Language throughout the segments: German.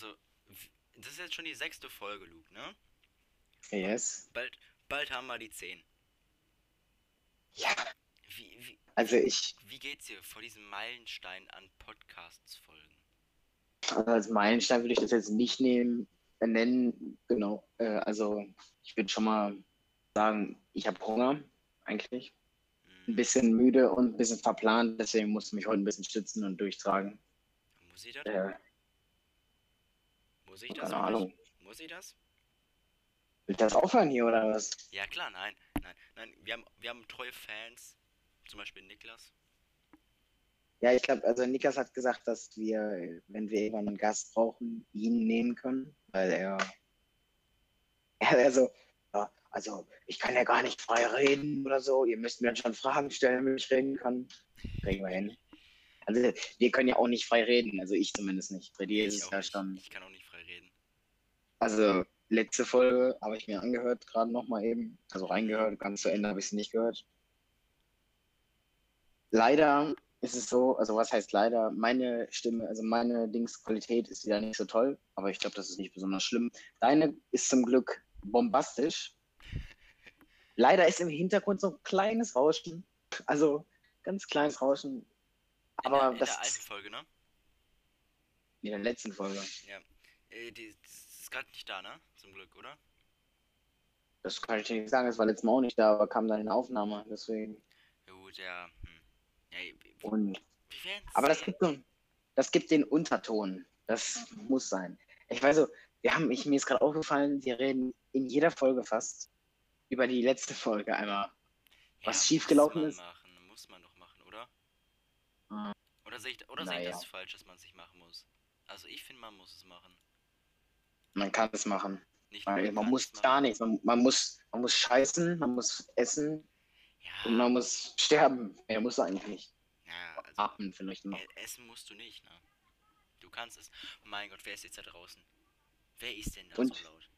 Also, das ist jetzt schon die sechste Folge, Luke, ne? Yes. Bald, bald haben wir die zehn. Ja, Wie, wie, also ich, wie geht's dir vor diesem Meilenstein an Podcasts folgen? also als Meilenstein würde ich das jetzt nicht nehmen, äh, nennen. Genau. Äh, also ich würde schon mal sagen, ich habe Hunger, eigentlich. Ein Hm, bisschen müde und ein bisschen verplant, deswegen musste ich mich heute ein bisschen stützen und durchtragen. muss ich das? Äh, muss ich das? keine? Ahnung. Muss ich das? Will das aufhören hier oder was? Ja klar, nein, nein, nein. Wir haben, wir haben treue Fans, zum Beispiel Niklas. Ja, ich glaube, also Niklas hat gesagt, dass wir, wenn wir irgendwann einen Gast brauchen, ihn nehmen können, weil er, er also, ja, also ich kann ja gar nicht frei reden oder so. Ihr müsst mir dann schon Fragen stellen, wenn ich reden kann. Kriegen wir hin. Also wir können ja auch nicht frei reden, also ich zumindest nicht. Bei dir ist es ja schon. Ich kann auch nicht. Also letzte Folge habe ich mir angehört, gerade nochmal eben. Also reingehört, ganz zu Ende habe ich sie nicht gehört. Leider ist es so, also was heißt leider, meine Stimme, also meine Dingsqualität ist wieder nicht so toll, aber ich glaube, das ist nicht besonders schlimm. Deine ist zum Glück bombastisch. Leider ist im Hintergrund so ein kleines Rauschen, also ganz kleines Rauschen. In Aber der, in das der alten Folge, ne? in der letzten Folge. Äh, die, ist gerade nicht da, ne? Zum Glück, oder? Das kann ich dir nicht sagen, das war letztes Mal auch nicht da, aber kam dann in Aufnahme, deswegen. Ja gut, ja. Hm. ja Und Aber das gibt, so, das gibt den Unterton. Das muss sein. Ich weiß so, wir haben, ich, mir ist gerade aufgefallen, wir reden in jeder Folge fast über die letzte Folge einmal. was ja, schiefgelaufen muss ist. Machen, muss man doch machen, oder? Ah. Oder sehe ich, oder sehe ich Naja. das falsch, dass man es nicht machen muss? Also ich finde, man muss es machen. Man kann es machen. Nicht man kann muss machen. gar nichts. Man, man, muss, man muss scheißen, man muss essen und Ja, man muss sterben. Er muss eigentlich nicht. ja also Atmen vielleicht noch. e- essen musst du nicht, ne? Du kannst es. Mein Gott, wer ist jetzt da draußen? Wer ist denn da Und? so laut?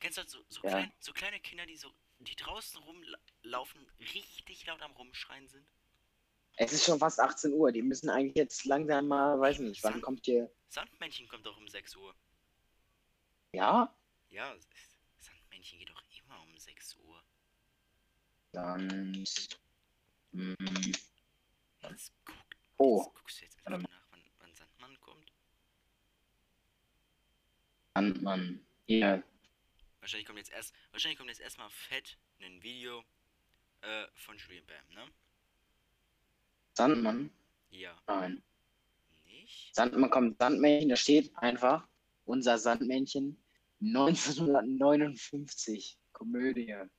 Kennst du so, so, Ja. klein, so kleine Kinder, die so, die draußen rumlaufen, richtig laut am Rumschreien sind? Es ist schon fast 18 Uhr. Die müssen eigentlich jetzt langsam mal, weiß nicht, wann kommt hier. Sandmännchen kommt doch um 6 Uhr. Ja? Ja, Sandmännchen geht doch immer um 6 Uhr. Dann. Hm, Jetzt guck, oh, jetzt guckst du jetzt einfach mal nach, wann, wann Sandmann kommt. Sandmann. Hier. Wahrscheinlich kommt jetzt erst, wahrscheinlich kommt jetzt erstmal fett ein Video äh, von Julian Bam, ne? Sandmann? Ja. Nein. Nicht? Sandmann kommt Sandmännchen, da steht einfach unser Sandmännchen 1959. Komödie. Ja, moin.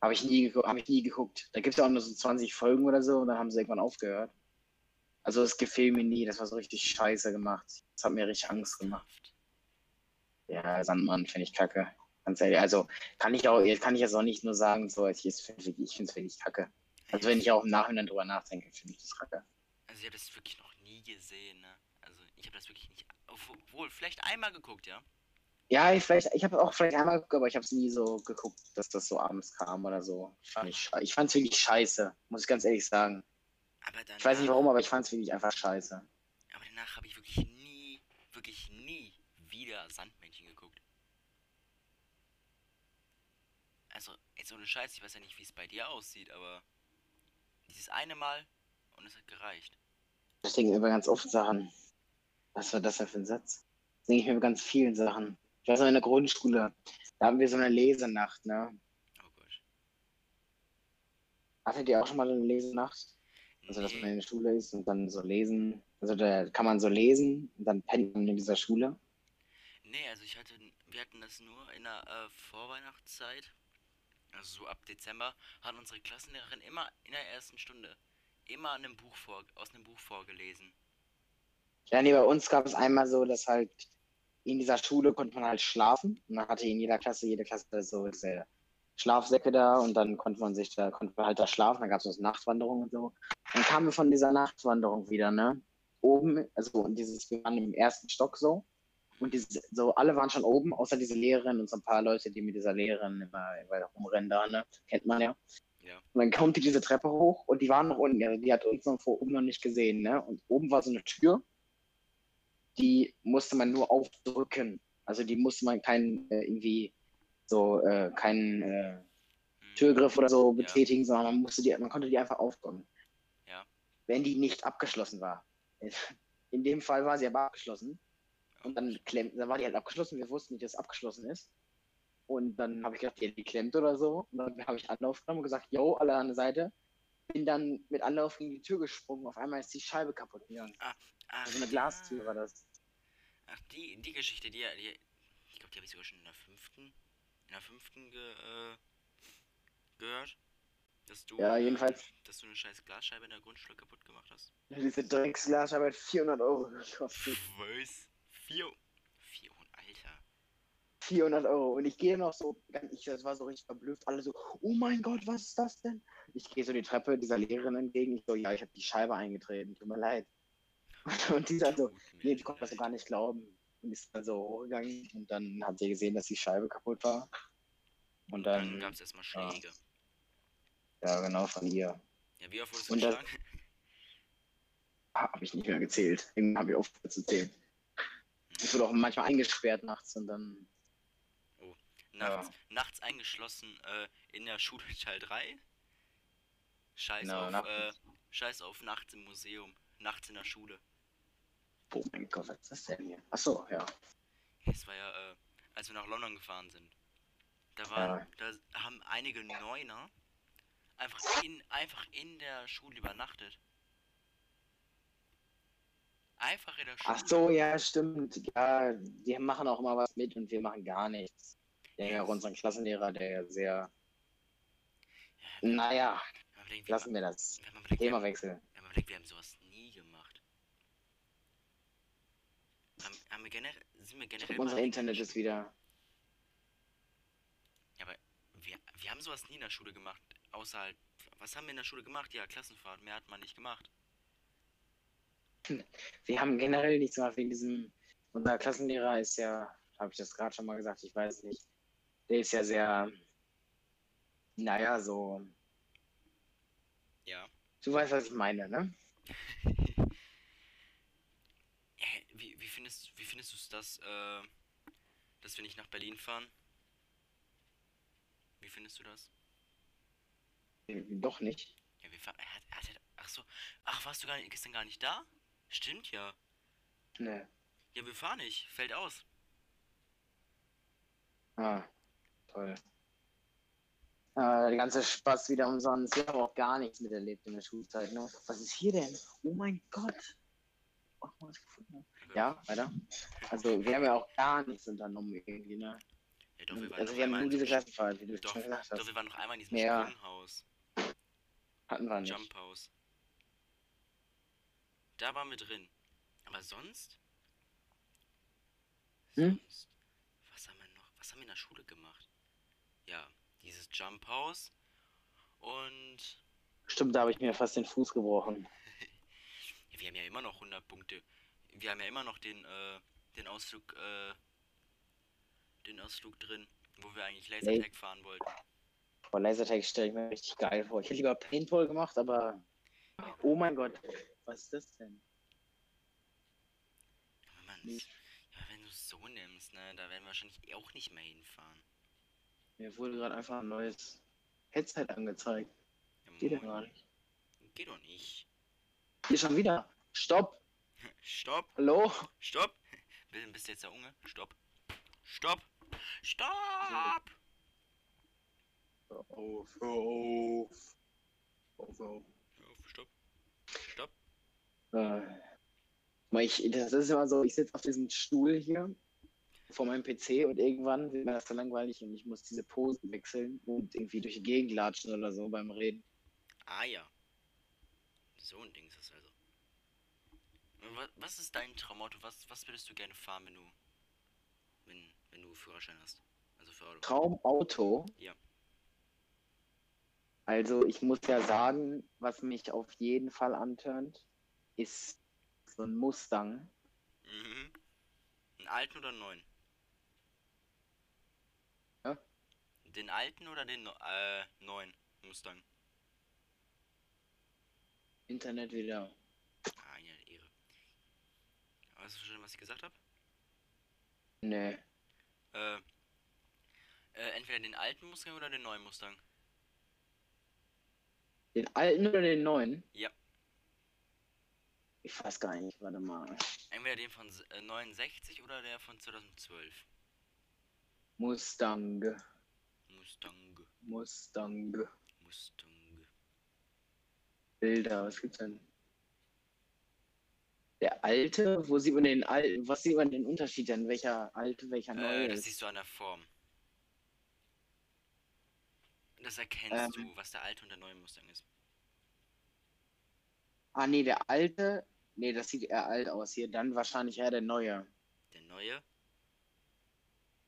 Habe ich, nie hab ich nie geguckt. Da gibt es ja auch nur so 20 Folgen oder so und dann haben sie irgendwann aufgehört. Also es gefiel mir nie, das war so richtig scheiße gemacht. Das hat mir richtig Angst gemacht. Ja, Sandmann finde ich kacke. Ganz ehrlich, also kann ich auch, kann ich jetzt auch nicht nur sagen, so, ich, ich finde es wirklich kacke. Also wenn ich auch im Nachhinein drüber nachdenke, finde ich das kacke. Also ich habe das wirklich noch nie gesehen, ne? Also ich habe das wirklich Obwohl, vielleicht einmal geguckt, ja? Ja, ich, vielleicht, ich habe auch vielleicht einmal geguckt, aber ich habe es nie so geguckt, dass das so abends kam oder so. Fand ich fand es wirklich scheiße, muss ich ganz ehrlich sagen. Danach, Ich weiß nicht warum, aber ich fand es wirklich einfach scheiße. Aber danach habe ich wirklich nie, wirklich nie wieder Sandmännchen geguckt. Also, jetzt ohne Scheiß, ich weiß ja nicht, wie es bei dir aussieht, aber dieses eine Mal und es hat gereicht. Ich denke über ganz oft Sachen. Was war das denn für ein Satz? Das denke ich mir über ganz vielen Sachen. Ich weiß noch in der Grundschule, da haben wir so eine Lesenacht, ne? Oh Gott. Hattet ihr auch schon mal eine Lesenacht? Also, dass man in der Schule ist und dann so lesen. Also, da kann man so lesen und dann pennt man in dieser Schule. Nee, also ich hatte, wir hatten das nur in der äh, Vorweihnachtszeit, also so ab Dezember, hat unsere Klassenlehrerin immer in der ersten Stunde immer einem Buch vor, aus einem Buch vorgelesen. Ja, nee, bei uns gab es einmal so, dass halt in dieser Schule konnte man halt schlafen. Und dann hatte in jeder Klasse, jede Klasse so diese Schlafsäcke da und dann konnte man sich da, konnte man halt da schlafen. Dann gab es so Nachtwanderung und so. Dann kamen wir von dieser Nachtwanderung wieder, ne? Oben, also und dieses, wir waren im ersten Stock so. Und diese, so, alle waren schon oben, außer diese Lehrerin und so ein paar Leute, die mit dieser Lehrerin immer, immer rumrennen da, ne? Kennt man ja. Ja. Und dann kommt die diese Treppe hoch und die waren noch unten, also die hat uns noch vor oben noch nicht gesehen, ne? Und oben war so eine Tür. Die musste man nur aufdrücken. Also die musste man keinen äh, irgendwie so äh, keinen äh, Hm. Türgriff oder so betätigen, sondern man musste die, man konnte die einfach aufdrücken. Ja. Wenn die nicht abgeschlossen war. In dem Fall war sie aber abgeschlossen. Und dann klemmt, dann war die halt abgeschlossen. Wir wussten nicht, dass es abgeschlossen ist. Und dann habe ich gedacht, die, die klemmt oder so. Und dann habe ich Anlauf genommen und gesagt, yo, alle an der Seite. Bin dann mit Anlauf gegen die Tür gesprungen. Auf einmal ist die Scheibe kaputt gegangen. Ach, Also eine Glastür war das. Ach, die, die Geschichte, die, die ich glaube, die habe ich sogar schon in der fünften, in der fünften ge, äh, gehört. Dass du, Ja, jedenfalls. Äh, dass du eine scheiß Glasscheibe in der Grundschule kaputt gemacht hast. Diese Drecksglasscheibe hat 400 Euro gekostet. Was? Vier. 400, Alter. 400 Euro. Und ich gehe noch so, ich das war so richtig verblüfft. Alle so, oh mein Gott, was ist das denn? Ich gehe so die Treppe dieser Lehrerin entgegen. Ich so, ja, ich habe die Scheibe eingetreten. Tut mir leid. Und die sagt so, nee, die konnte das so gar nicht glauben. Und ist dann so hochgegangen. Und dann hat sie gesehen, dass die Scheibe kaputt war. Und Dann dann, gab es erstmal ja. Schläge. ja, genau von ihr. Ja, wie oft wurdest du geschlagen? Habe ich nicht mehr gezählt. Irgendwann habe ich aufgehört zu zählen. Ich wurde auch manchmal eingesperrt nachts und dann. Nachts, nachts eingeschlossen äh, in der Schule Teil 3. Scheiß Genau, auf, nachts. äh, scheiß auf nachts im Museum. Nachts in der Schule. Oh mein Gott, was ist das denn hier? Achso, ja. Es war ja, äh, als wir nach London gefahren sind. Da waren, da haben einige Neuner einfach in, einfach in der Schule übernachtet. Einfach in der Schule. Ach so, ja, stimmt. Ja, die machen auch immer was mit und wir machen gar nichts. Ja auch unseren Klassenlehrer, der ja sehr. Ja, Naja, bedenkt, lassen wir das. Themawechsel. wenn man bedenkt, wir haben sowas nie gemacht. Haben, haben wir generell, sind wir generell Unser Internet ist wieder. Wir, wir haben sowas nie in der Schule gemacht. Außer halt, was haben wir in der Schule gemacht? Ja, Klassenfahrt. Mehr hat man nicht gemacht. Wir haben generell nichts gemacht wegen diesem. Unser Klassenlehrer ist ja, habe ich das gerade schon mal gesagt, ich weiß nicht. Der ist ja sehr. Naja, so. Ja. Du weißt, was ich meine, ne? Äh, wie, wie findest, wie findest du es, dass, äh, dass wir nicht nach Berlin fahren? Wie findest du das? Doch nicht. Ja, wir fahren. Er hat, er hat, ach so. Ach, warst du gar nicht, gestern gar nicht da? Stimmt ja. Ne. Ja, wir fahren nicht. Fällt aus. Ah, toll. Ah, der ganze Spaß wieder umsonst. Wir haben auch gar nichts miterlebt in der Schulzeit. Ne? Was ist hier denn? Oh mein Gott. Oh, was gefunden. Ja, weiter. Also, wir haben ja auch gar nichts unternommen irgendwie, ne? Ja, doch, wir waren Also, wir haben nur diese Klassenfahrt, wie du Doch, schon gesagt doch, hast. wir waren noch einmal in diesem Ja. Sprunghaus. Hatten wir nicht. Jump House. Da waren wir drin. Aber sonst? Hm? Sonst? Was haben wir noch? Was haben wir in der Schule gemacht? Ja, dieses Jump House. Und Stimmt, da habe ich mir fast den Fuß gebrochen. wir haben ja immer noch 100 Punkte. Wir haben ja immer noch den, äh, den Ausflug, äh, den Ausflug drin, wo wir eigentlich Lasertag fahren wollten. Boah, Lasertag stelle ich mir richtig geil vor. Ich hätte lieber Paintball gemacht, aber. Oh mein Gott. Was ist das denn? Aber wenn man ja, wenn du es so nimmst, ne, da werden wir wahrscheinlich auch nicht mehr hinfahren. Mir wurde gerade einfach ein neues Headset angezeigt. Ja, Geht ja moin. gar nicht. Geht doch nicht. Hier schon wieder. Stopp. Stopp, Hallo? stopp. Bist bist du jetzt der Unge? Stopp. Stopp. Stopp. Hör auf, hör auf. Hör auf, hör auf. Hör auf, Stopp. Stopp. Äh, ich, das ist immer so, ich sitze auf diesem Stuhl hier vor meinem PC und irgendwann wird mir das so langweilig und ich muss diese Posen wechseln und irgendwie durch die Gegend latschen oder so beim Reden. Ah ja. So ein Ding ist das also. Was ist dein Traumauto? Was, was würdest du gerne fahren, wenn du. Wenn, wenn du Führerschein hast? Also für Auto. Traumauto. Ja. Also ich muss ja sagen, was mich auf jeden Fall antörnt, ist so ein Mustang. Mhm. Einen alten oder einen neuen? Ja? Den alten oder den äh, neuen Mustang? Internet wieder. Ah, ja, Ehre. Weißt du schon, was ich gesagt habe? Nee. Äh, äh, entweder den alten Mustang oder den neuen Mustang. Den alten oder den neuen? Ja. Ich weiß gar nicht, warte mal. Entweder den von äh, 69 oder der von 2012. Mustang. Mustang. Mustang. Mustang. Bilder, was gibt's denn? Der alte, wo sieht man den alten, was sieht man den Unterschied denn? Welcher alte, welcher neue Äh, das ist? siehst du an der Form. Das erkennst Ähm. du, was der alte und der neue Mustang ist. Ah, nee, der alte, nee, das sieht eher alt aus hier. Dann wahrscheinlich eher der neue. Der neue?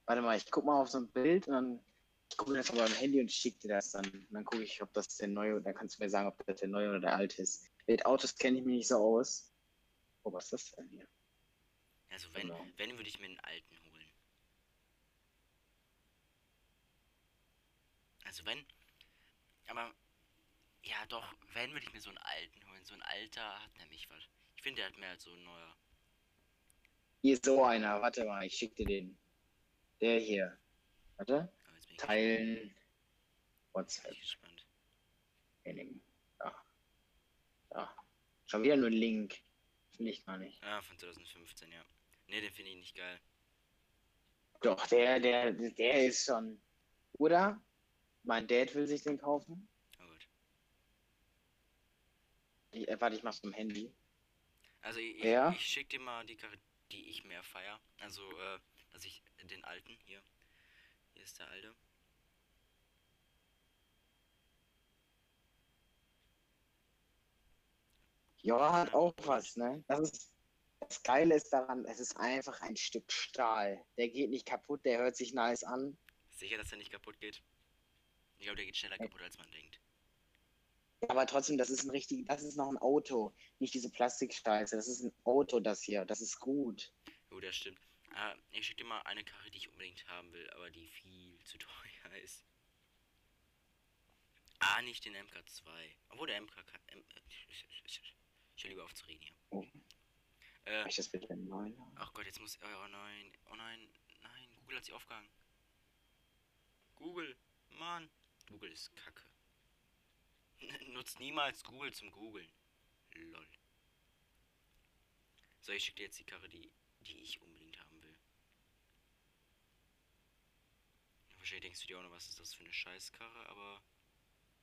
Warte mal, ich guck mal auf so ein Bild und dann ich gucke das aber am Handy und schick dir das dann. Und dann gucke ich, ob das der neue, dann kannst du mir sagen, ob das der neue oder der alte ist. Mit Autos kenne ich mich nicht so aus. Oh, was ist das denn hier? Also wenn, Genau. wenn würde ich mir den alten holen. Also wenn. Aber ja doch, wenn würde ich mir so einen alten holen. So ein alter hat nämlich was. Ich finde der hat mehr als so ein neuer. Hier ist so einer, warte mal, ich schick dir den. Der hier. Warte. Bin Teilen. WhatsApp. Bin ich gespannt. Training. Da. Da. Schon wieder nur ein Link. Will ich gar nicht. Ah, von 2015, ja. Ne, den finde ich nicht geil. Doch, der, der, der ist schon. Oder? Mein Dad will sich den kaufen. Oh gut. Ich, äh, warte, ich mach's dem Handy. Also ich, Ja? ich, ich schick dir mal die Karre, die ich mehr feier. Also, äh, dass ich den alten hier. Ist der alte. Ja, hat auch was, ne? Das ist. Das Geile ist daran, es ist einfach ein Stück Stahl. Der geht nicht kaputt, der hört sich nice an. Sicher, dass er nicht kaputt geht. Ich glaube, der geht schneller kaputt, als man denkt. Aber trotzdem, das ist ein richtig, das ist noch ein Auto. Nicht diese Plastikscheiße. Das ist ein Auto, das hier. Das ist gut. Oh, das stimmt. Ah, ich schick dir mal eine Karre, die ich unbedingt haben will, aber die viel zu teuer ist. Ah, nicht den MK2. Obwohl der MK. M äh, ich höre lieber auf zu reden hier. Oh. Äh, ich das bitte neu? ach Gott, jetzt muss. Oh nein. Oh nein. Nein. Google hat sich aufgehangen. Google. Mann. Google ist kacke. Nutzt niemals Google zum Googeln. Lol. So, ich schicke dir jetzt die Karre, die, die ich unbedingt haben will. Wahrscheinlich denkst du dir auch noch, was ist das für eine Scheißkarre, aber.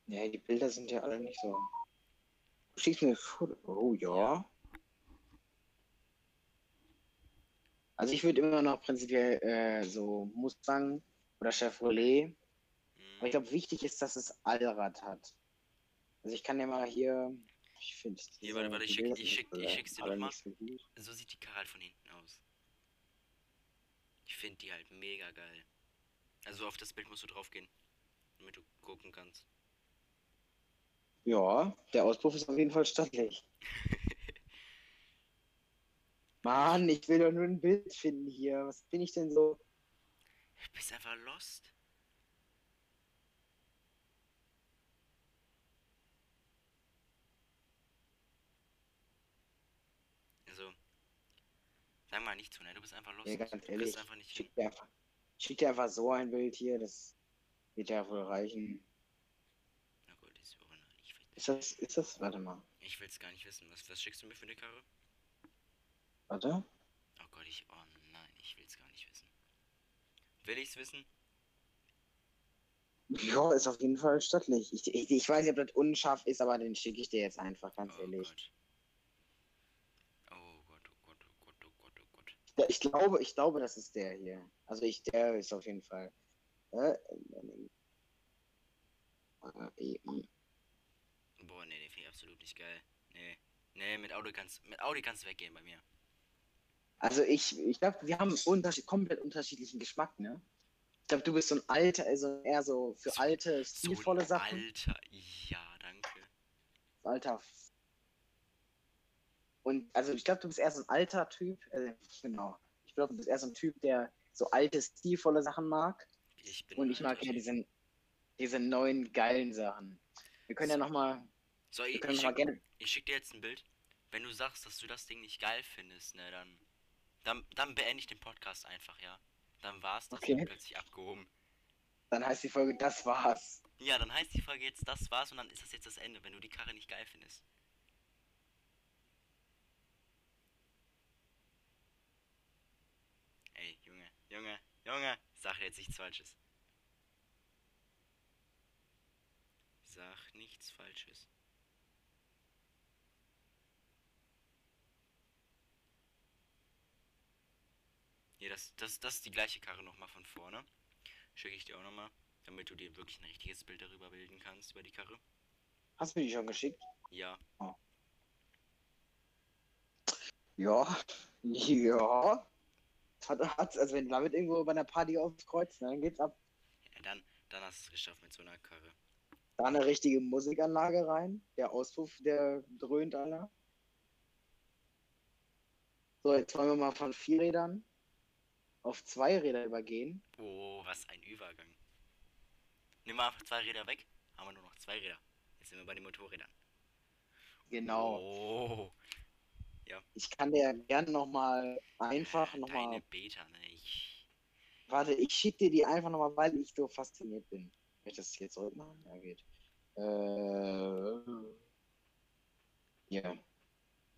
Ja, die Bilder sind ja alle nicht so. Du schickst mir Foto. Oh ja. Also ich würde immer noch prinzipiell äh, so Mustang oder Chevrolet. Hm, Aber ich glaube, wichtig ist, dass es Allrad hat. Also ich kann ja mal hier. Ich finde. Hier, warte, warte, ich schick- ich schick- ich schick's dir noch mal. So so sieht die Karre halt von hinten aus. Ich finde die halt mega geil. Also auf das Bild musst du drauf gehen, damit du gucken kannst. ja, der Auspuff ist auf jeden Fall stattlich. Mann, ich will doch nur ein Bild finden hier. Was bin ich denn so? Du bist einfach lost. Also, sag mal nicht zu, ne? Du bist einfach lost. Ja, ganz du ehrlich, kriegst einfach nicht. Schick einfach, schick dir einfach so ein Bild hier, das wird ja wohl reichen. Na gut, ist auch ich will Ist das, ist das, warte mal, ich will's gar nicht wissen. Was, was schickst du mir für eine Karre? warte. Oh Gott, ich. Oh nein, ich will's gar nicht wissen. Will ich's wissen? Ja, ist auf jeden Fall stattlich. Ich, ich, ich weiß nicht, ob das unscharf ist, aber den schicke ich dir jetzt einfach, ganz oh ehrlich. Gott. Oh Gott, oh Gott, oh Gott, oh Gott, oh Gott. Ja, ich glaube, ich glaube, das ist der hier. Also ich, der ist auf jeden Fall. Äh, äh, äh, Boah, nee, den finde ich absolut nicht geil. Nee. Nee, mit Audi kannst mit Audi kannst du weggehen bei mir. Also ich, ich glaube, wir haben unterschied, komplett unterschiedlichen Geschmack, ne? Ich glaube, du bist so ein alter, also eher so für So- alte, So stilvolle ein Sachen. Alter, ja, danke. Alter. Und also ich glaube, du bist eher so ein alter Typ. Äh, genau. Ich glaube, du bist eher so ein Typ, der so alte, stilvolle Sachen mag. Ich bin Und ich mag ja Typ. diese, neuen, geilen Sachen. Wir können ja nochmal. So, ich, ich, mal schick, gerne. ich schick dir jetzt ein Bild. Wenn du sagst, dass du das Ding nicht geil findest, ne, dann Dann, dann beende ich den Podcast einfach, ja. Dann war's das Okay. plötzlich abgehoben. Dann heißt die Folge, das war's. Ja, dann heißt die Folge jetzt, das war's und dann ist das jetzt das Ende, wenn du die Karre nicht geil findest. Ey, Junge, Junge, sag jetzt nichts Falsches. Sag nichts Falsches. Ja, das, das, das ist die gleiche Karre nochmal von vorne. Schicke ich dir auch nochmal, damit du dir wirklich ein richtiges Bild darüber bilden kannst, über die Karre. Hast du mir die schon geschickt? Ja, Ja. Ja. Hat, hat's, also wenn du damit irgendwo bei einer Party aufkreuzt, ne, dann geht's ab. ja dann, dann hast du es geschafft mit so einer Karre. Da eine richtige Musikanlage rein. Der Auspuff, der dröhnt alle. So, jetzt wollen wir mal von Vierrädern auf Zweiräder übergehen. Oh, was ein Übergang. Nimm mal einfach zwei Räder weg, haben wir nur noch zwei Räder. Jetzt sind wir bei den Motorrädern. Genau. Oh, Ich kann dir gerne nochmal einfach nochmal. deine Beta, ne? Ich, Warte, ich schicke dir die einfach nochmal, weil ich so fasziniert bin. Kann ich das hier zurückmachen? Ja, geht. Äh. Ja.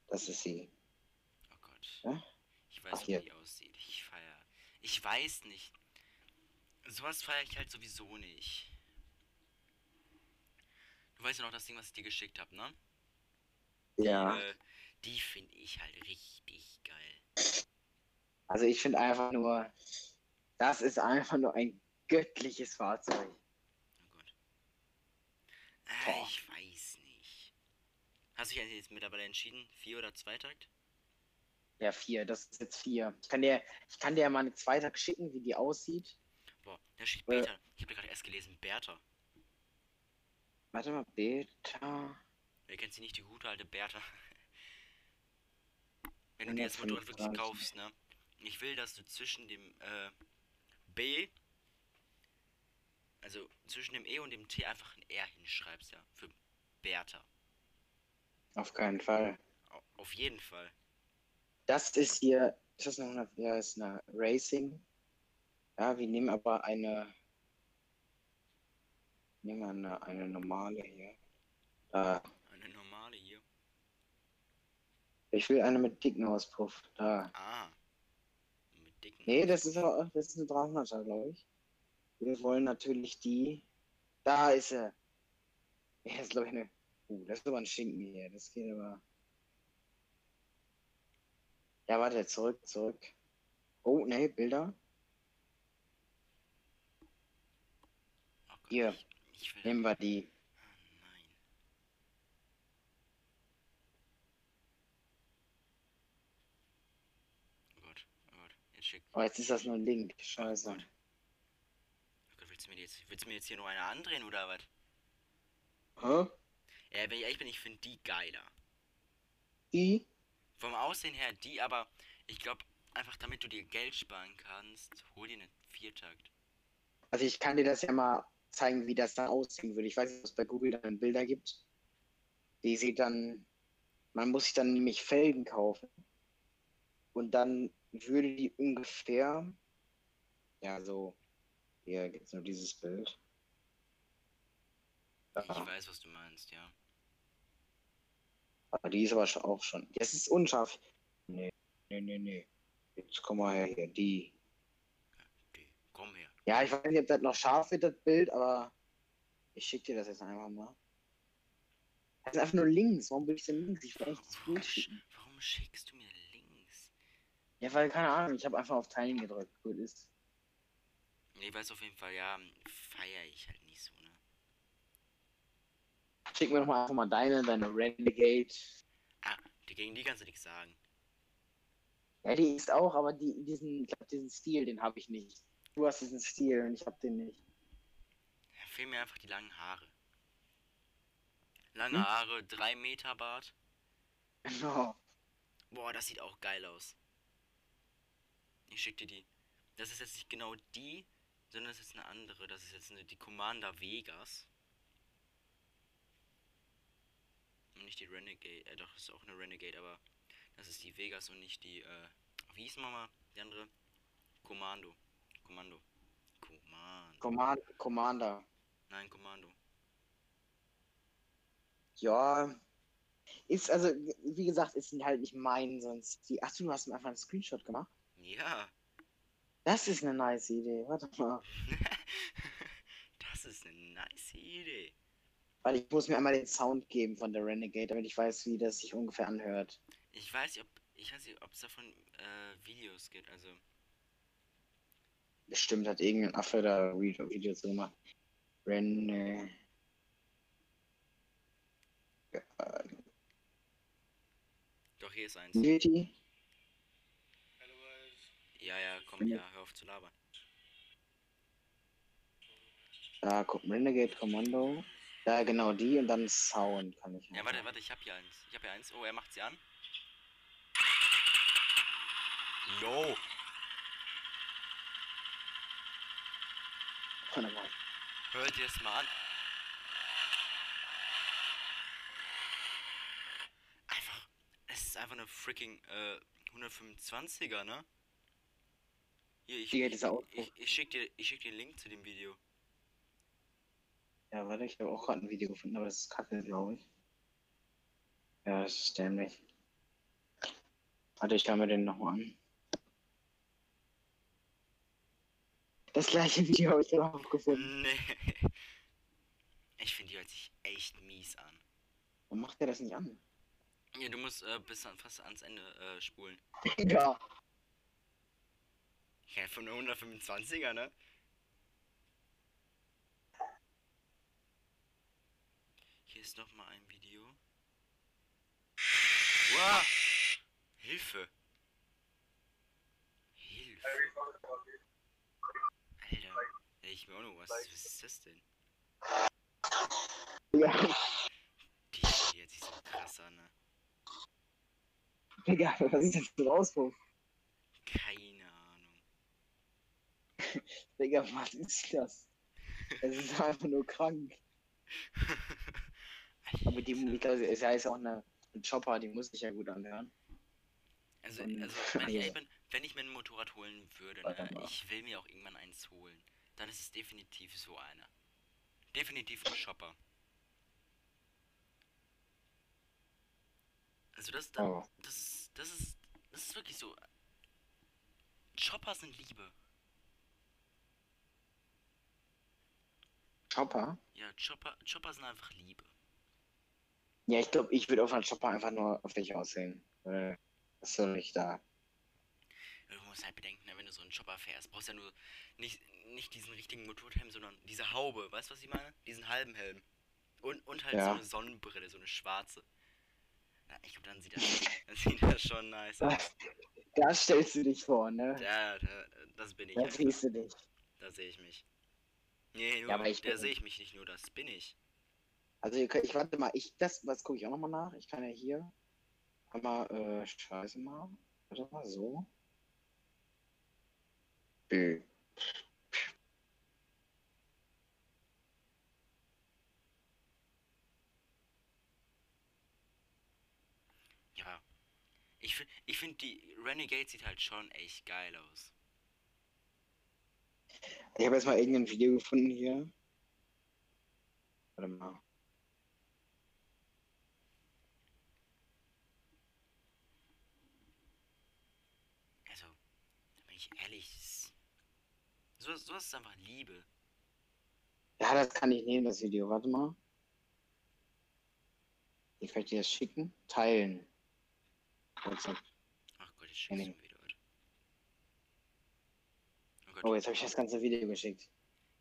Das ist sie. oh Gott. Ja? Ich weiß, Ach, wie die aussieht. Ich feier. Ich weiß nicht. Sowas feiere ich halt sowieso nicht. Du weißt ja noch das Ding, was ich dir geschickt habe, ne? Ja. Die, äh, die finde ich halt richtig geil. Also ich finde einfach nur, das ist einfach nur ein göttliches Fahrzeug. Oh Gott. Ah, ich weiß nicht. Hast du dich jetzt mittlerweile entschieden? Vier oder Zweitakt? Ja, vier, das ist jetzt vier. Ich kann dir, ich kann dir ja mal eine Zweitag schicken, wie die aussieht. Boah, da steht Äh. Beta. Ich habe gerade erst gelesen, Bertha. Warte mal, Beta. Wer kennt sie nicht, die gute alte Bertha? Wenn du dir das Motorrad wirklich 135. kaufst, ne? Ich will, dass du zwischen dem äh, B, also zwischen dem E und dem T einfach ein R hinschreibst, ja, für Bertha. Auf keinen Fall. Au- Auf jeden Fall. Das ist hier, ist das noch eine, ja, ist eine Racing. Ja, wir nehmen aber eine, nehmen wir eine, eine normale hier. Hier. Ich will eine mit dicken Auspuff. Da. Ah. Mit dicken. Nee, das ist, das ist eine 300er, glaube ich. Wir wollen natürlich die. Da ist. Ja, das ist, glaube ich, eine. Uh, das ist aber ein Schinken hier. Das geht aber. Ja, warte, zurück, zurück. Oh, nee, Bilder. Oh Gott, Hier. Ich, ich will. Nehmen wir die. Ah, nein. Oh Gott, oh Gott. Jetzt schick. Oh, jetzt ist das nur ein Link. Scheiße. Oh Gott. Willst du mir jetzt, willst du mir jetzt hier noch eine andrehen oder was? Hä? Ja, wenn ich ehrlich bin, ich finde die geiler. Die? Vom Aussehen her die, aber ich glaube, einfach damit du dir Geld sparen kannst, hol dir einen Viertakt. Also ich kann dir das ja mal zeigen, wie das dann aussehen würde. Ich weiß nicht, ob es bei Google dann Bilder gibt. Die sieht dann, man muss sich dann nämlich Felgen kaufen. Und dann würde die ungefähr, ja so, hier gibt es nur dieses Bild. Ich Ja, weiß, was du meinst, ja. aber die ist aber auch schon, das ist unscharf. Nee, nee, nee, nee. Jetzt komm mal her hier, die. Okay, komm her. Ja, ich weiß nicht, ob das noch scharf wird, das Bild, aber ich schicke dir das jetzt einfach mal. Das ist einfach nur links. Warum will ich denn links? Ich will eigentlich das Warum, Bild sch schicken. warum schickst du mir? Ja, weil, keine Ahnung, ich habe einfach auf Teilen gedrückt. Gut ist. Ich weiß auf jeden Fall, ja, feiere ich halt nicht so, ne? Schick mir doch mal einfach mal deine, deine Renegade. Ah, die, gegen die kannst du nichts sagen. Ja, die ist auch, aber die, diesen, ich glaub, diesen Stil, den habe ich nicht. Du hast diesen Stil und ich habe den nicht. Da fehlen mir einfach die langen Haare. Lange Hm? Haare, 3 Meter Bart. Genau. Boah, das sieht auch geil aus. Ich schick dir die. Das ist jetzt nicht genau die, sondern das ist eine andere. Das ist jetzt eine, die Commander Vegas. Und nicht die Renegade. Äh, doch, ist auch eine Renegade, aber das ist die Vegas und nicht die, äh. Wie hieß nochmal die andere? Kommando. Kommando. Kommando. Command Commander. Nein, Kommando. Ja. Ist also, wie gesagt, ist halt nicht mein, sonst die. Ach du, du hast mir einfach einen Screenshot gemacht. Ja. Das ist eine nice Idee. Warte mal. das ist eine nice Idee. Weil ich muss mir einmal den Sound geben von der Renegade, damit ich weiß, wie das sich ungefähr anhört. Ich weiß nicht, ob ich weiß nicht, ob es davon äh, Videos gibt, also. Bestimmt hat irgendein Affe da Video, Videos gemacht. Rene. Ja, Doch, hier ist eins. Ja, ja, komm, ja, hör auf zu labern. Da, guck, Renegade Kommando. Ja, genau, die und dann Sound kann ich. Ja, warte, warte, ich hab hier eins. Ich hab hier eins. Oh, er macht sie an. Yo! Hört ihr es mal an? Einfach. Es ist einfach eine freaking äh, 125er, ne? Hier, ich, Digga, dieser Ausdruck. ich, ich schick dir, ich schick dir den Link zu dem Video. Ja, warte, ich habe auch gerade ein Video gefunden, aber das ist kacke, glaube ich. Ja, das ist dämlich. Warte, ich kann mir den nochmal an. Das gleiche Video habe ich dann auch gefunden. Nee. Ich finde die hört sich echt mies an. Warum macht der das nicht an? Ja, du musst äh, bis an, fast ans Ende äh, spulen. Ja. Ja, von der 125er, ne? Hier ist noch mal ein Video. Wow! Hilfe! Hilfe! Alter, ich will auch noch was. Was ist das denn? Ja, Die ist jetzt so krass an, ne? Digga, was ist das für ein? Keine Ahnung. Digga, was ist das? Es ist einfach nur krank. Aber die, ich glaube, es heißt auch eine, Chopper, die muss sich ja gut anhören. Also, Und- also wenn, ich ehrlich bin, wenn ich mir ein Motorrad holen würde, ne, ich will mir auch irgendwann eins holen, dann ist es definitiv so einer. Definitiv ein Shopper. Also das, das, Oh. das ist, das ist, das ist wirklich so. Chopper sind Liebe. Chopper? Ja, Chopper, Chopper sind einfach Liebe. Ja, ich glaube, ich würde auf einen Chopper einfach nur auf dich aussehen. Weil, was soll ich da? Du musst halt bedenken, ne, wenn du so einen Chopper fährst, brauchst du ja nur nicht, nicht diesen richtigen Motorradhelm, sondern diese Haube. Weißt du, was ich meine? Diesen halben Helm. Und, und halt Ja. so eine Sonnenbrille, so eine schwarze. Ja, ich glaube, dann sieht das, dann sieht das schon nice aus. Da stellst du dich vor, ne? Ja, da, das bin ich. Da einfach. siehst du dich. Da sehe ich mich. Nee, nur, Ja, aber ich bin- sehe ich mich nicht nur, das bin ich. Also ihr könnt- ich warte mal, ich das, was gucke ich auch nochmal nach. Ich kann ja hier einmal, äh, scheiße mal. Warte mal, so. Äh, Ja. Ich finde, ich find, die Renegade sieht halt schon echt geil aus. Ich habe jetzt mal irgendein Video gefunden hier. Warte mal. Also, da bin ich ehrlich. So, sowas ist einfach Liebe. Ja, das kann ich nehmen, das Video. Warte mal. Ich kann dir das schicken. Teilen. WhatsApp. Ach Gott, Nee, du mir wieder. Oh. Oh, jetzt habe ich das ganze Video geschickt.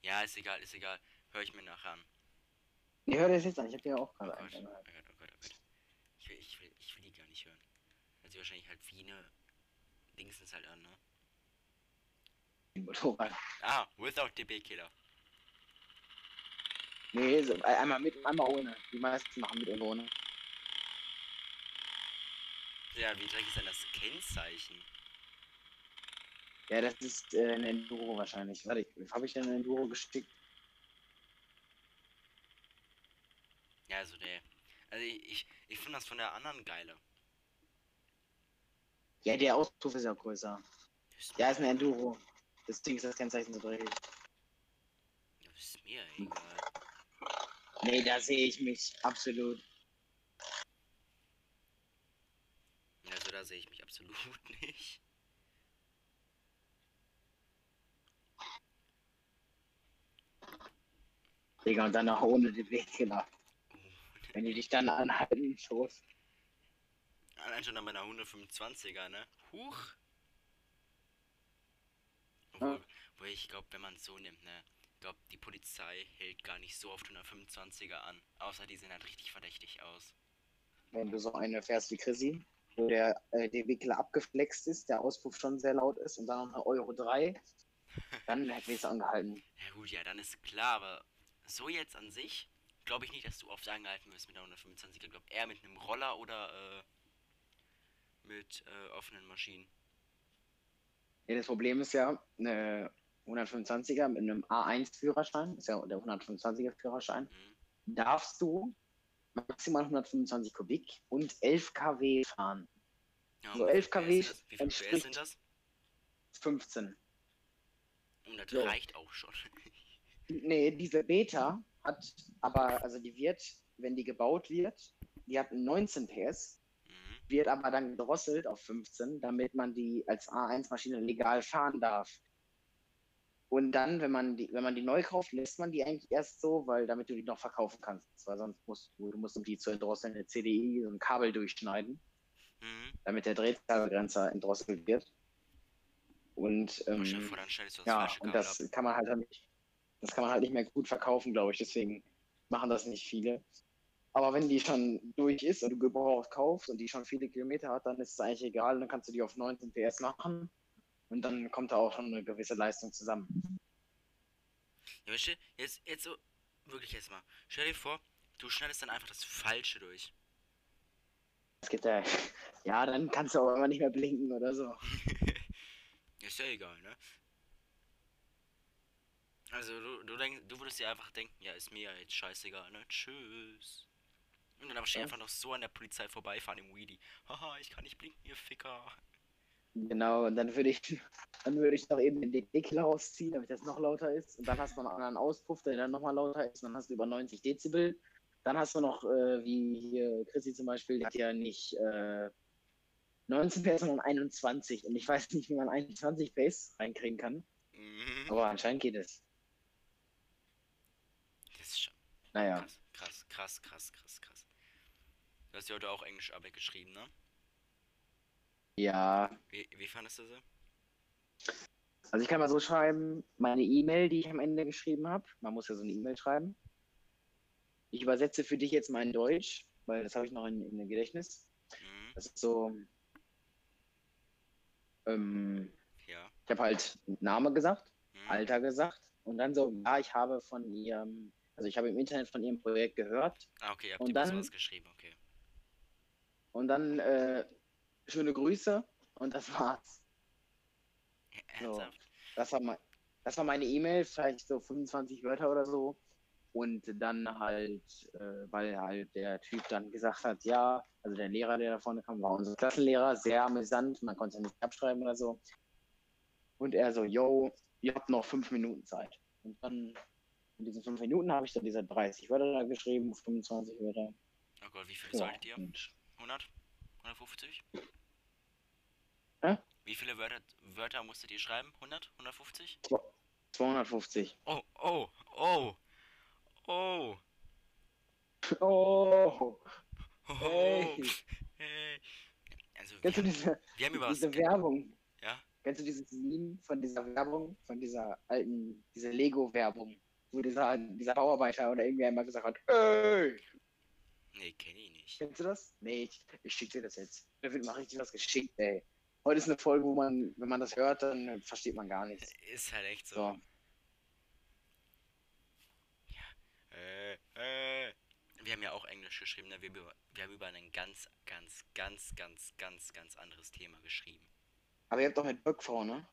Ja, ist egal, ist egal. Hör ich mir nachher an. Nee, hör das jetzt an. Ich habe dir auch Oh gerade oh einen. Gott, oh Gott, oh Gott. Ich will, ich will, ich will die gar nicht hören. Sich wahrscheinlich halt wie eine Dingsens halt an, ne? Motorrad. Ah, Without DB Killer. Nee, so, ein- einmal mit, einmal ohne. Die meisten machen mit und ohne. Ja, wie dreckig ist denn das Kennzeichen? Ja, das ist äh, ein Enduro wahrscheinlich. Warte, habe ich denn ein Enduro geschickt? Ja, also der. Also ich, ich, ich finde das von der anderen geiler. Ja, der Auspuff ist ja größer. Ja, ist ein Enduro. Deswegen ist das Kennzeichen so dreckig. Das ist mir egal. Nee, da sehe ich mich absolut. Also da sehe ich mich absolut nicht. Digga, und dann noch ohne den Weg. Wenn die dich dann anhalten, Schoß. Allein schon an meiner 125er, ne? Huch. Ja. Obwohl, wo ich glaube, wenn man es so nimmt, ne? Ich glaube, die Polizei hält gar nicht so oft 125er an. Außer die sehen halt richtig verdächtig aus. Wenn du so eine fährst wie Chrissy, wo der, äh, der Wickler abgeflext ist, der Auspuff schon sehr laut ist und dann noch eine Euro 3, dann wirst du angehalten. Ja gut, ja, dann ist klar, aber so jetzt an sich glaube ich nicht, dass du oft angehalten wirst mit der 125er. Ich glaube eher mit einem Roller oder äh, mit äh, offenen Maschinen. Ja, das Problem ist ja, eine 125er mit einem A1-Führerschein, ist ja der 125er-Führerschein, Mhm. darfst du maximal 125 Kubik und 11 kW fahren. Ja, So und wie 11 viel PS kW sind das? Wie viel PS entspricht- sind das? 15. Und das Jo. reicht auch schon. Nee, diese Beta hat aber, also die wird, wenn die gebaut wird, die hat 19 PS, mhm. wird aber dann gedrosselt auf 15, damit man die als A1-Maschine legal fahren darf. Und dann, wenn man die, wenn man die neu kauft, lässt man die eigentlich erst so, weil damit du die noch verkaufen kannst. Weil sonst musst du, du musst um die zu entdrosseln, eine CDI, so ein Kabel durchschneiden, Mhm. damit der Drehzahlbegrenzer entdrosselt wird. Und ähm, ja, und das ab. kann man halt dann nicht, das kann man halt nicht mehr gut verkaufen, glaube ich. Deswegen machen das nicht viele. Aber wenn die schon durch ist und du gebraucht kaufst und die schon viele Kilometer hat, dann ist es eigentlich egal. Dann kannst du die auf 19 PS machen und dann kommt da auch schon eine gewisse Leistung zusammen. Ja, weißt du, jetzt, jetzt so, wirklich jetzt mal. Stell dir vor, du schneidest dann einfach das Falsche durch. Es gibt ja, ja, dann kannst du auch immer nicht mehr blinken oder so. Ist ja egal, ne? Also du, du denkst, du würdest dir einfach denken, ja, ist mir ja jetzt scheißegal, ne? Tschüss. Und dann Ja. einfach noch so an der Polizei vorbeifahren im Weedy. Haha, ich kann nicht blinken, ihr Ficker. Genau, und dann würde ich, dann würde ich noch eben den Deckel rausziehen, damit das noch lauter ist. Und dann hast du noch einen anderen Auspuff, der dann nochmal lauter ist. Und dann hast du über 90 Dezibel. Dann hast du noch, äh, wie hier Chrissy zum Beispiel, die hat ja nicht äh, 19 PS, sondern 21. Und ich weiß nicht, wie man 21 PS reinkriegen kann. Mhm. Aber anscheinend geht es. Das ist schon Naja, krass, krass, krass, krass, krass, krass. Du hast ja heute auch Englisch Arbeit geschrieben, ne? ja. Wie, wie fandest du sie? Also ich kann mal so schreiben, meine E-Mail, die ich am Ende geschrieben habe. Man muss ja so eine E-Mail schreiben. Ich übersetze für dich jetzt mein Deutsch, weil das habe ich noch in, in dem Gedächtnis. Mhm. Das ist so. Ähm, Ja. ich habe halt Name gesagt, Mhm. Alter gesagt und dann so, ja, ich habe von ihrem, also ich habe im Internet von ihrem Projekt gehört Ah, okay, ihr habt Und dann- sowas geschrieben, okay. und dann äh, schöne Grüße und das war's. So. Ernsthaft? Das war, mein, das war meine E-Mail, vielleicht so 25 Wörter oder so. Und dann halt, äh, weil halt der Typ dann gesagt hat, ja, also der Lehrer, der da vorne kam, war unser Klassenlehrer, sehr amüsant, man konnte nicht abschreiben oder so. Und er so, yo, ihr habt noch fünf Minuten Zeit. Und dann in diesen fünf Minuten habe ich dann diese 30 Wörter da geschrieben, 25 Wörter. Oh Gott, wie viele Ja, solltet ihr? und 100? 150? Hä? Wie viele Wörter, Wörter musstet ihr schreiben? 100? 150? 250. Oh, oh, oh, oh, Oh, oh, Hey. hey. Also, kennst du wir, diese, wir haben über diese Werbung? Ja? Kennst du dieses Meme von dieser Werbung, von dieser alten, diese Lego-Werbung, wo dieser, dieser Bauarbeiter oder irgendwer immer gesagt hat, ey, Nee, kenne ich nicht. kennst du das? Nee, ich, ich schicke dir das jetzt. Da wird mal richtig was geschickt, ey. Heute ist eine Folge, wo man, wenn man das hört, dann versteht man gar nichts. Ist halt echt so. So. Äh, äh. Wir haben ja auch Englisch geschrieben, ne? wir, wir haben über ein ganz, ganz, ganz, ganz, ganz, ganz anderes Thema geschrieben. Aber ihr habt doch mit Böckfrau, ne?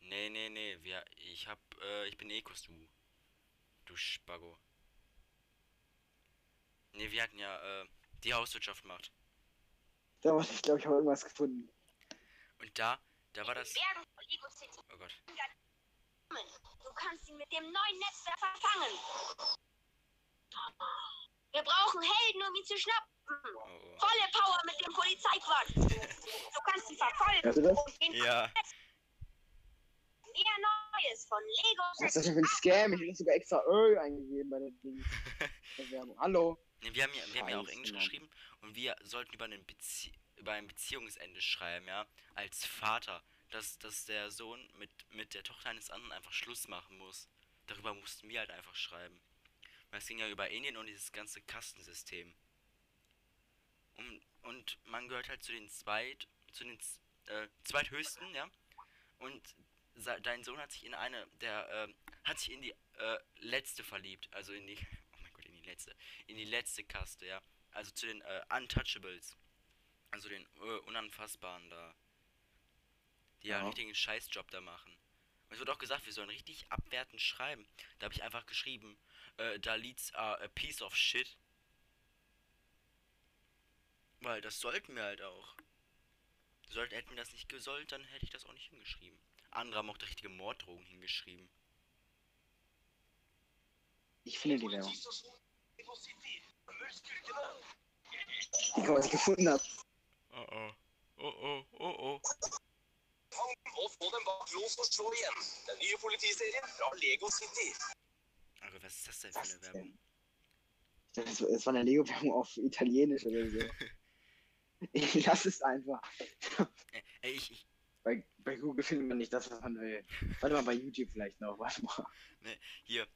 Nee, nee, nee, wir, ich hab, äh, ich bin Ekos, du. Spago. Nee, wir hatten ja, äh, die Hauswirtschaft macht. Da war ich, glaube ich, habe irgendwas gefunden. Und da, da war das. Oh Gott. Du kannst ihn mit dem neuen Netzwerk verfangen. Wir brauchen Helden, um ihn zu schnappen. Oh, oh. Volle Power mit dem Polizeiquad. Du kannst ihn verfolgen du das? Ja. Mehr Neues von Lego Was ist das denn für ein Scam? Ich hätte sogar extra Ö eingegeben bei der Ding. Bewerbung. Hallo? Nee, wir haben ja, wir haben ja auch Englisch Mann. geschrieben und wir sollten über, einen Bezie über ein Beziehungsende schreiben, ja. Als Vater. Dass, dass der Sohn mit, mit der Tochter eines anderen einfach Schluss machen muss. Darüber mussten wir halt einfach schreiben. Weil es ging ja über Indien und dieses ganze Kastensystem. Und, und man gehört halt zu den zweit, zu den äh, zweithöchsten, ja. Und dein Sohn hat sich in eine, der, ähm, hat sich in die äh, letzte verliebt. Also in die, oh mein Gott, in die letzte. In die letzte Kaste, ja. Also zu den äh, Untouchables. Also den äh, Unanfassbaren da. Die ja einen richtigen Scheißjob da machen. Und es wird auch gesagt, wir sollen richtig abwertend schreiben. Da habe ich einfach geschrieben, äh, da leads are a piece of shit. Weil das sollten wir halt auch. Sollten, hätten wir das nicht gesollt, dann hätte ich das auch nicht hingeschrieben. Andere haben auch richtige Morddrohungen hingeschrieben. Ich finde die Werbung. Guck mal, was ich gefunden habe. Oh oh. Oh oh, oh oh. Aber was ist das denn für eine Werbung? Das, das war eine Lego-Werbung auf Italienisch oder so. Ich lass es einfach. Äh, Ey, ich, ich, Bei, bei Google findet man nicht das, was man will. Warte mal, bei YouTube vielleicht noch. Warte mal. hier.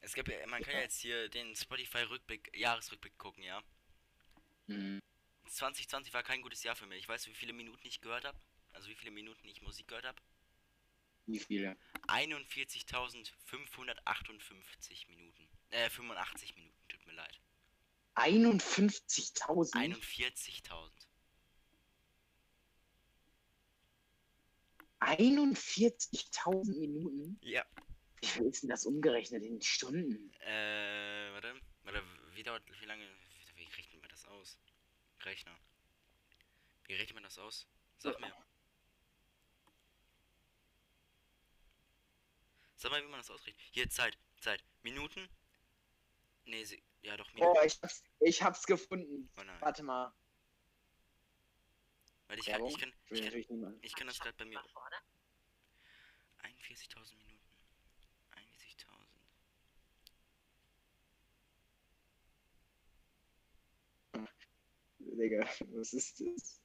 Es gibt ja, man kann ja jetzt hier den Spotify-Rückblick, Jahresrückblick gucken, ja. Hm. 2020 war kein gutes Jahr für mich. Ich weiß, wie viele Minuten ich gehört habe. Also wie viele Minuten ich Musik gehört habe. Wie viele? 41.558 Minuten. Äh, 85 Minuten, tut mir leid. 51.000? 41.000. 41.000 Minuten? Ja. Wie viel ist denn das umgerechnet in Stunden? Äh, warte. Warte, wie dauert, wie lange, wie, wie rechnet man das aus? Rechner. Wie rechnet man das aus? Sag mir. Sag mal, wie man das ausrechnet. Hier, Zeit, Zeit. Minuten? Nee, sie, ja doch, Minuten. Oh, ich hab's, ich hab's gefunden. Oh. Warte mal. Weil ich kann, ich kann, Ich will ich kann, ich kann das gerade bei mir. 41.000 Minuten. 41.000. Digga, was ist das?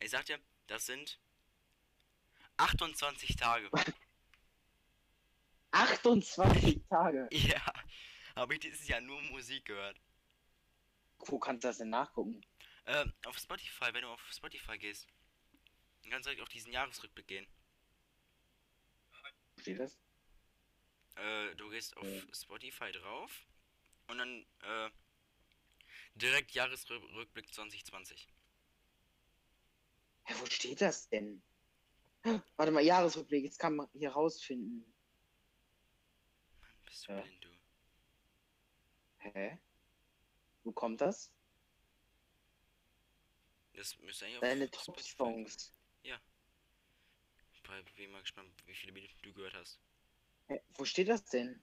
Ich sag dir, das sind 28 Tage. 28 Tage. ja, habe ich dieses Jahr nur Musik gehört. Wo kannst du das denn nachgucken? Ähm, auf Spotify, wenn du auf Spotify gehst, dann kannst du direkt auf diesen Jahresrückblick gehen. Steht das? Äh, du gehst auf Ja. Spotify drauf und dann äh, direkt Jahresrückblick 2020. Hä, wo steht das denn? Warte mal, Jahresrückblick, jetzt kann man hier rausfinden. Mann, bist du Ja. blind, du. Hä? Wo kommt das? Das müsste eigentlich auf Deine. Top-Songs. Bei- Bin mal gespannt, wie viele Minuten du gehört hast. Hä, Wo steht das denn?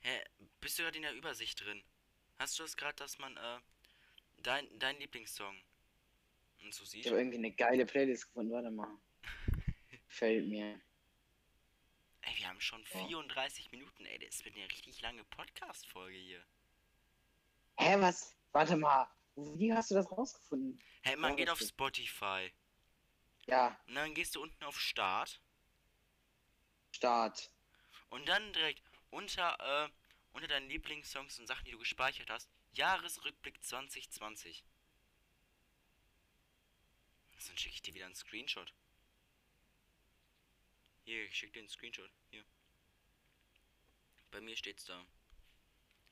Hä, bist du gerade in der Übersicht drin? Hast du das gerade, dass man, äh, dein, dein Lieblingssong und so Ich sieht? habe irgendwie eine geile Playlist gefunden, warte mal. Fällt mir. Ey, wir haben schon Ja. 34 Minuten, ey, das wird eine richtig lange Podcast-Folge hier. Hä, was? Warte mal. Wie hast du das rausgefunden? Hey, man geht auf. Spotify Ja, und dann gehst du unten auf Start Start. und dann direkt unter, äh, unter deinen Lieblingssongs und Sachen, die du gespeichert hast, Jahresrückblick 2020. Dann schicke ich dir wieder einen Screenshot. Hier, ich schicke dir einen Screenshot. Hier. Bei mir steht's da.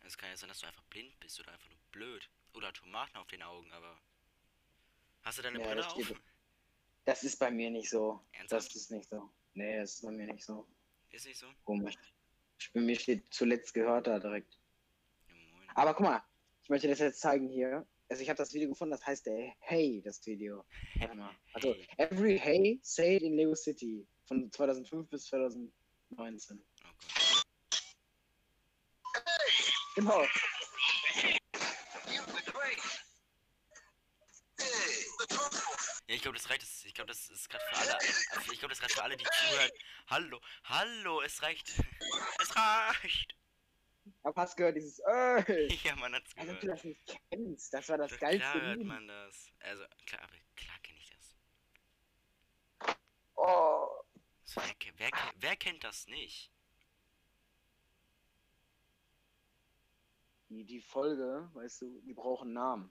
Es kann ja sein, dass du einfach blind bist oder einfach nur blöd. Oder Tomaten auf den Augen, aber. Hast du deine Ja, Brille das auf? steht- Das ist bei mir nicht so. Ernsthaft? Das ist nicht so. Nee, das ist bei mir nicht so. Ist nicht so? Komisch. Bei mir steht zuletzt gehört da direkt. Ja. Aber guck mal, ich möchte das jetzt zeigen hier. also ich habe das Video gefunden, das heißt der Hey, das Video. Warte mal. Also. Every Hey Say It in Lego City von 2005 bis 2019. Oh Gott. Genau. Ja, ich glaube, das reicht. Ich glaube, das ist gerade für alle. Ich glaube, das reicht für alle, die zuhören. Hallo, hallo, es reicht. Es reicht. Aber hast gehört dieses Ey. Ja, man hat's Als ob du gehört. das nicht kennst. Das war das Doch geilste Klar hört man das. Also, klar, aber klar kenne ich das. Oh. So, wer, wer, wer kennt das nicht? Die, die Folge, weißt du, die brauchen Namen.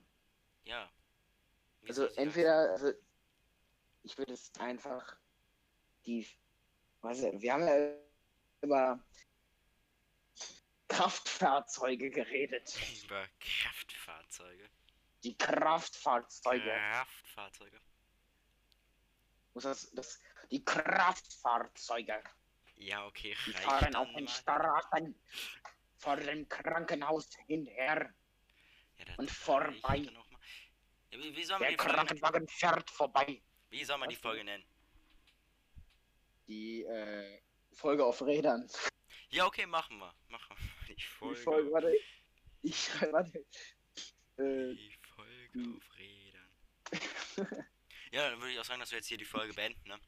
Ja. Wie Also entweder, also ich würde es einfach die, weiß ich, wir haben ja über Kraftfahrzeuge geredet. Über Kraftfahrzeuge. Die Kraftfahrzeuge. Kraftfahrzeuge. Muss das, das, die Kraftfahrzeuge. Ja, okay, Die fahren auf den. Straßen vor dem Krankenhaus hinher. Ja, und vorbei. Ja, wie, wie soll man Der die Folge, Krankenwagen fährt vorbei. wie soll man die Was Folge nennen? Die äh, Folge auf Rädern. Ja, okay, machen wir. Machen wir. Die Folge. Die Folge, warte. Ich schreibe, warte. Äh, Die Folge auf Rädern. ja, dann würde ich auch sagen, dass wir jetzt hier die Folge beenden, ne?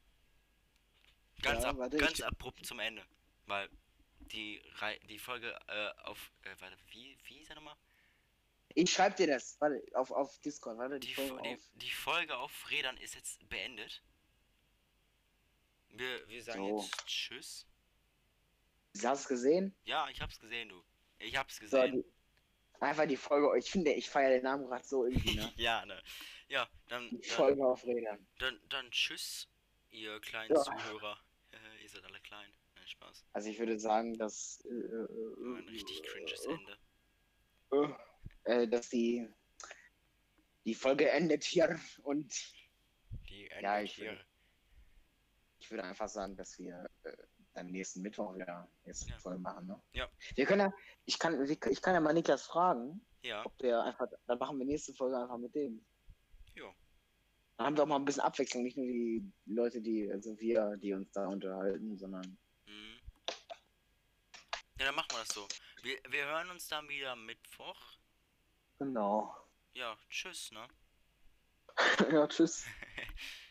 Ganz, Ja, ab, warte, ganz ich- abrupt zum Ende. Weil die, Rei die Folge äh, auf. Äh, warte, wie, wie ist er nochmal? ich schreibe dir das. Warte, auf, auf Discord. Warte, die, Die, Folge Fo- die, auf. die Folge auf Rädern ist jetzt beendet. Wir, wir sagen So. jetzt Tschüss. Hast du es gesehen? Ja, ich hab's gesehen, du. Ich hab's So, gesehen. die, einfach die Folge. Ich finde, ich feiere den Namen gerade so irgendwie, ne? ja, ne. Ja, dann, Die dann, Folge auf Rädern. dann, dann tschüss, ihr kleinen Ja. Zuhörer. Äh, ihr seid alle klein. Nein, Spaß. Also ich würde sagen, dass. Äh, ein richtig cringes Ende. äh, äh, dass die. Die Folge endet hier und Die Ja, endet ich hier. will- ich würde einfach sagen, dass wir äh, dann nächsten Mittwoch wieder nächste Ja. Folge machen, ne? Ja. Wir können ja, ich kann, ich kann ja mal Niklas fragen, Ja, ob der einfach, dann machen wir nächste Folge einfach mit dem. Jo. Dann haben wir auch mal ein bisschen Abwechslung, nicht nur die Leute, die, also wir, die uns da unterhalten, sondern. Ja, dann machen wir das so. Wir, wir hören uns dann wieder Mittwoch. genau. Ja, tschüss, ne? ja, tschüss.